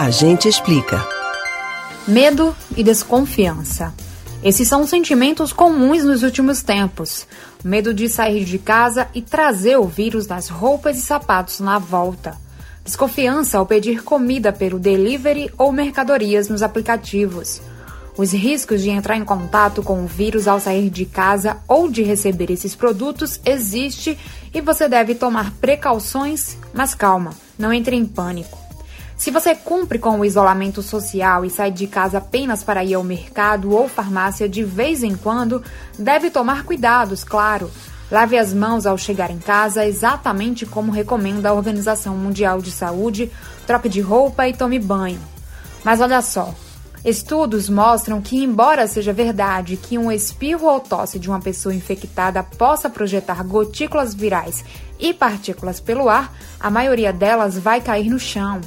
A gente explica. Medo e desconfiança. Esses são sentimentos comuns nos últimos tempos. Medo de sair de casa e trazer o vírus nas roupas e sapatos na volta. Desconfiança ao pedir comida pelo delivery ou mercadorias nos aplicativos. Os riscos de entrar em contato com o vírus ao sair de casa ou de receber esses produtos existe e você deve tomar precauções, mas calma, não entre em pânico. Se você cumpre com o isolamento social e sai de casa apenas para ir ao mercado ou farmácia de vez em quando, deve tomar cuidados, claro. Lave as mãos ao chegar em casa, exatamente como recomenda a Organização Mundial de Saúde, troque de roupa e tome banho. Mas olha só, Estudos mostram que, embora seja verdade que um espirro ou tosse de uma pessoa infectada possa projetar gotículas virais e partículas pelo ar, a maioria delas vai cair no chão.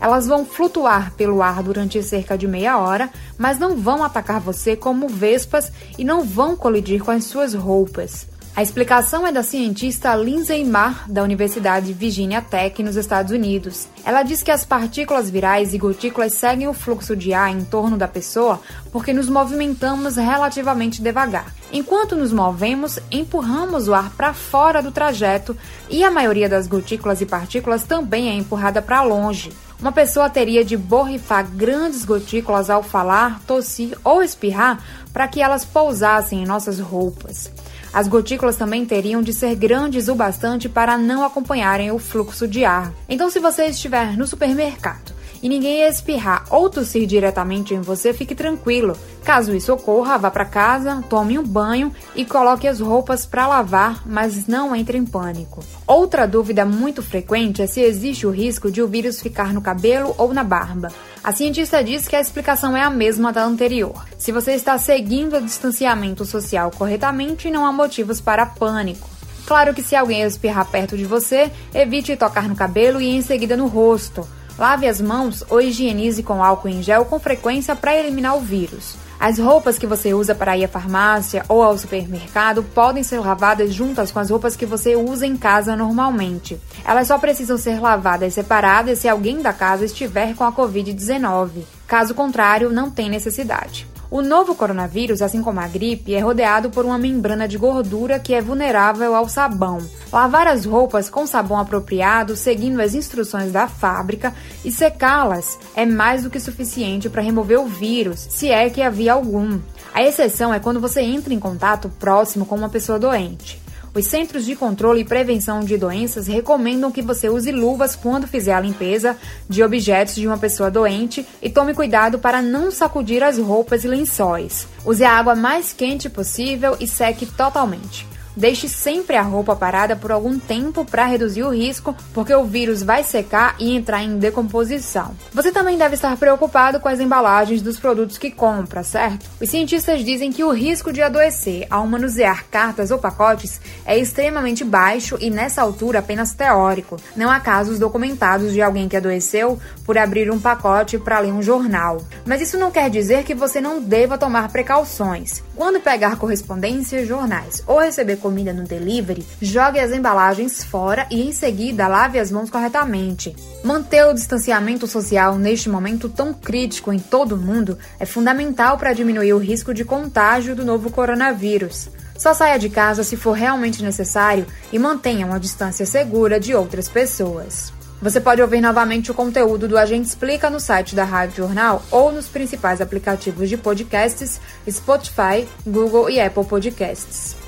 Elas vão flutuar pelo ar durante cerca de meia hora, mas não vão atacar você como vespas e não vão colidir com as suas roupas. A explicação é da cientista Lindsay Marr, da Universidade Virginia Tech, nos Estados Unidos. Ela diz que as partículas virais e gotículas seguem o fluxo de ar em torno da pessoa porque nos movimentamos relativamente devagar. Enquanto nos movemos, empurramos o ar para fora do trajeto e a maioria das gotículas e partículas também é empurrada para longe. Uma pessoa teria de borrifar grandes gotículas ao falar, tossir ou espirrar para que elas pousassem em nossas roupas. As gotículas também teriam de ser grandes o bastante para não acompanharem o fluxo de ar. Então, se você estiver no supermercado e ninguém espirrar ou tossir diretamente em você, fique tranquilo. Caso isso ocorra, vá para casa, tome um banho e coloque as roupas para lavar, mas não entre em pânico. Outra dúvida muito frequente é se existe o risco de o vírus ficar no cabelo ou na barba. A cientista diz que a explicação é a mesma da anterior. Se você está seguindo o distanciamento social corretamente, não há motivos para pânico. Claro que se alguém espirrar perto de você, evite tocar no cabelo e em seguida no rosto. Lave as mãos ou higienize com álcool em gel com frequência para eliminar o vírus. As roupas que você usa para ir à farmácia ou ao supermercado podem ser lavadas juntas com as roupas que você usa em casa normalmente. Elas só precisam ser lavadas separadas se alguém da casa estiver com a Covid-19. Caso contrário, não tem necessidade. O novo coronavírus, assim como a gripe, é rodeado por uma membrana de gordura que é vulnerável ao sabão. Lavar as roupas com sabão apropriado, seguindo as instruções da fábrica, e secá-las é mais do que suficiente para remover o vírus, se é que havia algum. A exceção é quando você entra em contato próximo com uma pessoa doente. Os Centros de Controle e Prevenção de Doenças recomendam que você use luvas quando fizer a limpeza de objetos de uma pessoa doente e tome cuidado para não sacudir as roupas e lençóis. Use a água mais quente possível e seque totalmente. Deixe sempre a roupa parada por algum tempo para reduzir o risco, porque o vírus vai secar e entrar em decomposição. Você também deve estar preocupado com as embalagens dos produtos que compra, certo? Os cientistas dizem que o risco de adoecer ao manusear cartas ou pacotes é extremamente baixo e nessa altura apenas teórico. Não há casos documentados de alguém que adoeceu por abrir um pacote para ler um jornal. Mas isso não quer dizer que você não deva tomar precauções. Quando pegar correspondências, jornais ou receber comida no delivery, jogue as embalagens fora e em seguida lave as mãos corretamente. Manter o distanciamento social neste momento tão crítico em todo o mundo é fundamental para diminuir o risco de contágio do novo coronavírus. Só saia de casa se for realmente necessário e mantenha uma distância segura de outras pessoas. Você pode ouvir novamente o conteúdo do Agente Explica no site da Rádio Jornal ou nos principais aplicativos de podcasts Spotify, Google e Apple Podcasts.